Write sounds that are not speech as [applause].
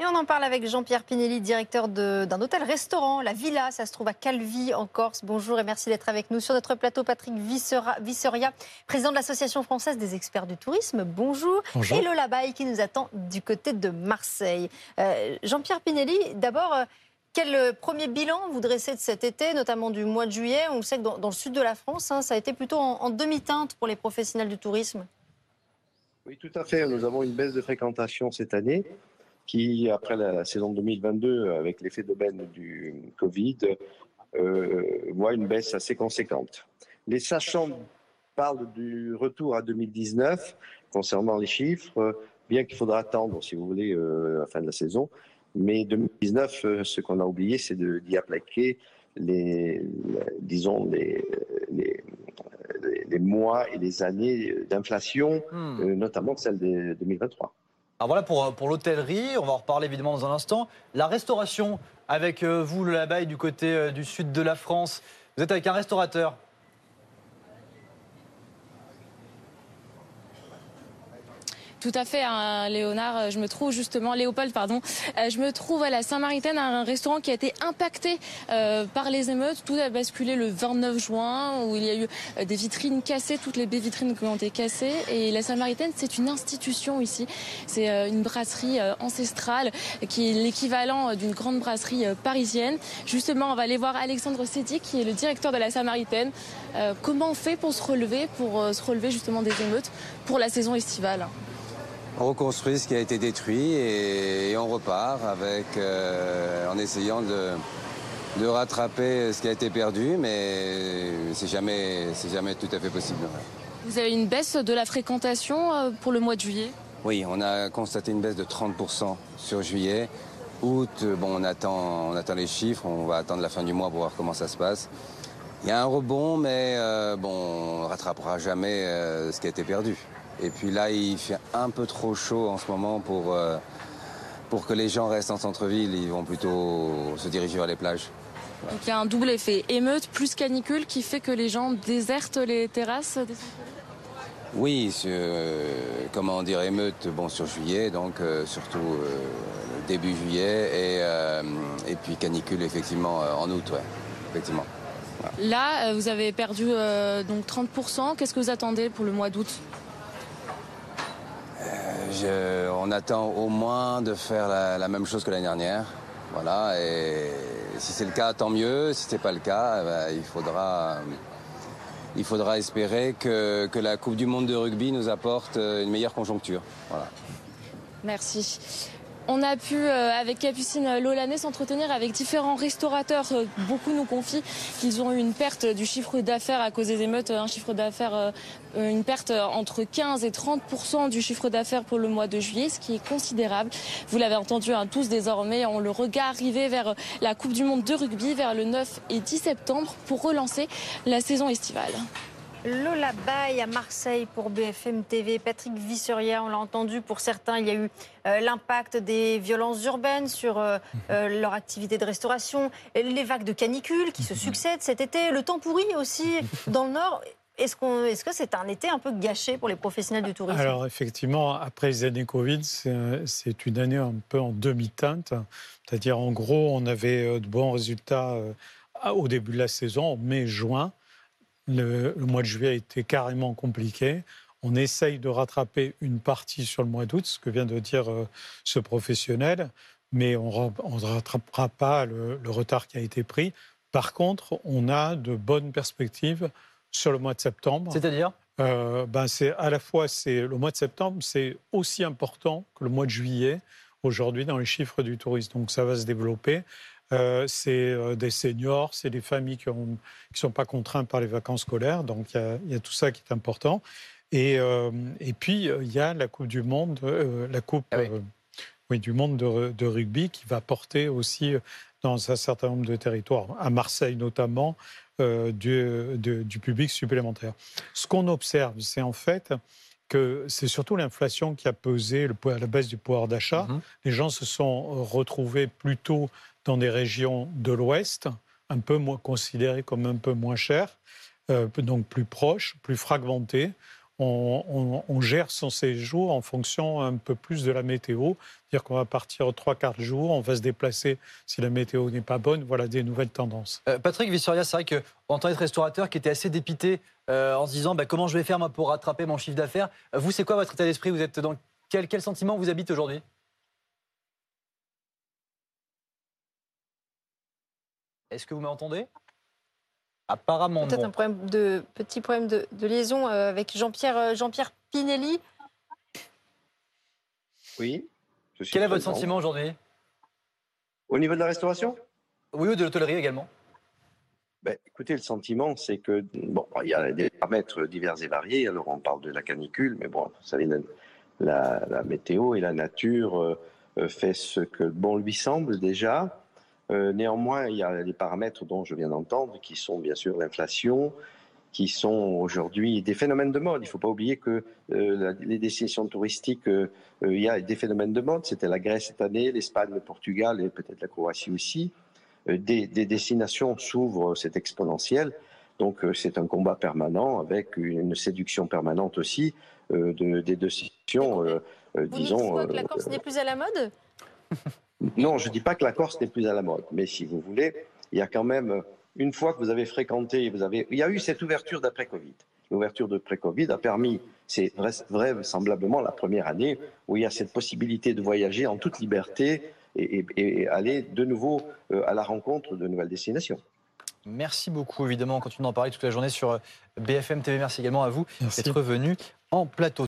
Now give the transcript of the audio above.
Et on en parle avec Jean-Pierre Pinelli, directeur d'un hôtel-restaurant, la Villa. Ça se trouve à Calvi, en Corse. Bonjour et merci d'être avec nous. Sur notre plateau, Patrick Visseria, président de l'Association française des experts du tourisme. Bonjour. Bonjour. Et Lola Baye qui nous attend du côté de Marseille. Euh, Jean-Pierre Pinelli, d'abord, euh, quel premier bilan vous dressez de cet été, notamment du mois de juillet? On sait que dans, le sud de la France, hein, ça a été plutôt en demi-teinte pour les professionnels du tourisme. Oui, tout à fait. Nous avons une baisse de fréquentation cette année qui, après la saison 2022, avec l'effet d'aubaine du Covid, euh, voit une baisse assez conséquente. Les sachants parlent du retour à 2019 concernant les chiffres, bien qu'il faudra attendre, si vous voulez, euh, la fin de la saison. Mais 2019, euh, ce qu'on a oublié, c'est d'y appliquer les, disons, les, les, mois et les années d'inflation, hmm. notamment celle de 2023. Alors voilà pour, pour l'hôtellerie, on va en reparler évidemment dans un instant. La restauration, avec euh, vous, le Labaye, du côté euh, du sud de la France. Vous êtes avec un restaurateur Tout à fait, hein, Léonard. Je me trouve justement, Léopold, pardon. Euh, je me trouve à la Saint-Maritaine, un restaurant qui a été impacté euh, par les émeutes. Tout a basculé le 29 juin, où il y a eu euh, des vitrines cassées, toutes les baies vitrines qui ont été cassées. Et la Saint-Maritaine, c'est une institution ici. C'est une brasserie ancestrale qui est l'équivalent d'une grande brasserie parisienne. Justement, on va aller voir Alexandre Sédi, qui est le directeur de la Saint-Maritaine. Comment on fait pour se relever, pour se relever justement des émeutes pour la saison estivale? On reconstruit ce qui a été détruit et, on repart avec, euh, en essayant de, rattraper ce qui a été perdu, mais c'est jamais, jamais tout à fait possible. Vous avez une baisse de la fréquentation euh, pour le mois de juillet? Oui, on a constaté une baisse de 30% sur juillet. Août, bon, on attend, on attend les chiffres, on va attendre la fin du mois pour voir comment ça se passe. Il y a un rebond, mais euh, bon, on ne rattrapera jamais ce qui a été perdu. Et puis là, il fait un peu trop chaud en ce moment pour, euh, pour que les gens restent en centre-ville. Ils vont plutôt se diriger vers les plages. Donc il y a un double effet, émeute plus canicule qui fait que les gens désertent les terrasses des Oui, euh, comment dire, émeute bon, sur juillet, donc euh, surtout début juillet, et, et puis canicule effectivement en août, ouais, effectivement. Là, vous avez perdu donc 30%. Qu'est-ce que vous attendez pour le mois d'août? On attend au moins de faire la, même chose que l'année dernière. Voilà, et si c'est le cas, tant mieux. Si ce n'est pas le cas, eh ben, il, faudra, espérer que, que, la Coupe du Monde de rugby nous apporte une meilleure conjoncture. Voilà. Merci. On a pu, euh, avec Capucine Lolané, s'entretenir avec différents restaurateurs. Euh, beaucoup nous confient qu'ils ont eu une perte du chiffre d'affaires à cause des émeutes, un chiffre d'affaires, euh, une perte entre 15 et 30% du chiffre d'affaires pour le mois de juillet, ce qui est considérable. Vous l'avez entendu hein, tous désormais, on le regarde arriver vers la Coupe du Monde de rugby vers le 9 et 10 septembre pour relancer la saison estivale. Lola Baye à Marseille pour BFM TV. Patrick Visseria, on l'a entendu, pour certains, il y a eu euh, l'impact des violences urbaines sur euh, euh, leur activité de restauration, les vagues de canicule qui se succèdent cet été, le temps pourri aussi [laughs] dans le Nord. Est-ce, est que c'est un été un peu gâché pour les professionnels du tourisme? Alors effectivement, après les années Covid, c'est une année un peu en demi-teinte. C'est-à-dire en gros, on avait de bons résultats au début de la saison, mai-juin. Le, mois de juillet a été carrément compliqué. On essaye de rattraper une partie sur le mois d'août, ce que vient de dire euh, ce professionnel, mais on ne rattrapera pas le, retard qui a été pris. Par contre, on a de bonnes perspectives sur le mois de septembre. C'est-à-dire? Euh, ben c'est à la fois c'est le mois de septembre, c'est aussi important que le mois de juillet aujourd'hui dans les chiffres du tourisme. Donc ça va se développer. Euh, c'est euh, des seniors, c'est des familles qui ne sont pas contraintes par les vacances scolaires. Donc il y, a tout ça qui est important. Et, euh, et puis il y a la Coupe du Monde, la Coupe ah oui. du Monde de, rugby qui va porter aussi dans un certain nombre de territoires, à Marseille notamment, du, du, public supplémentaire. Ce qu'on observe, c'est en fait que c'est surtout l'inflation qui a pesé à la baisse du pouvoir d'achat. Mm-hmm. Les gens se sont retrouvés plutôt dans des régions de l'Ouest, un peu moins considérées comme un peu moins chères, euh, donc plus proches, plus fragmentées. on, gère son séjour en fonction un peu plus de la météo. C'est-à-dire qu'on va partir trois quarts de jour, on va se déplacer si la météo n'est pas bonne. Voilà des nouvelles tendances. Euh, Patrick Vissoria, c'est vrai qu'en tant que restaurateur qui était assez dépité euh, en se disant bah, comment je vais faire pour rattraper mon chiffre d'affaires, vous, c'est quoi votre état d'esprit? Vous êtes dans quel, quel sentiment vous habite aujourd'hui? Est-ce que vous m'entendez? Apparemment Peut-être un problème de, petit problème de, liaison euh, avec Jean-Pierre euh, Jean Pinelli. Oui. Quel est votre sentiment aujourd'hui? Au niveau de la restauration? Oui, ou de l'hôtellerie également ben, écoutez, le sentiment, c'est que bon, il y a des paramètres divers et variés. Alors, on parle de la canicule, mais bon, vous savez, la, la météo et la nature euh, fait ce que bon lui semble déjà. Euh, néanmoins, il y a des paramètres dont je viens d'entendre, qui sont bien sûr l'inflation, qui sont aujourd'hui des phénomènes de mode. Il ne faut pas oublier que euh, les destinations touristiques, euh, il y a des phénomènes de mode. C'était la Grèce cette année, l'Espagne, le Portugal et peut-être la Croatie aussi. Des, destinations s'ouvrent, c'est exponentiel. Donc c'est un combat permanent avec une séduction permanente aussi de, des destinations, disons. que la Corse n'est plus à la mode? Non, je ne dis pas que la Corse n'est plus à la mode, mais si vous voulez, il y a quand même, une fois que vous avez fréquenté, vous avez, il y a eu cette ouverture d'après-Covid. L'ouverture de pré-Covid a permis, c'est vraisemblablement la première année où il y a cette possibilité de voyager en toute liberté et, aller de nouveau euh, à la rencontre de nouvelles destinations. Merci beaucoup, évidemment, on continue d'en parler toute la journée sur BFM TV. Merci également à vous d'être venu en plateau.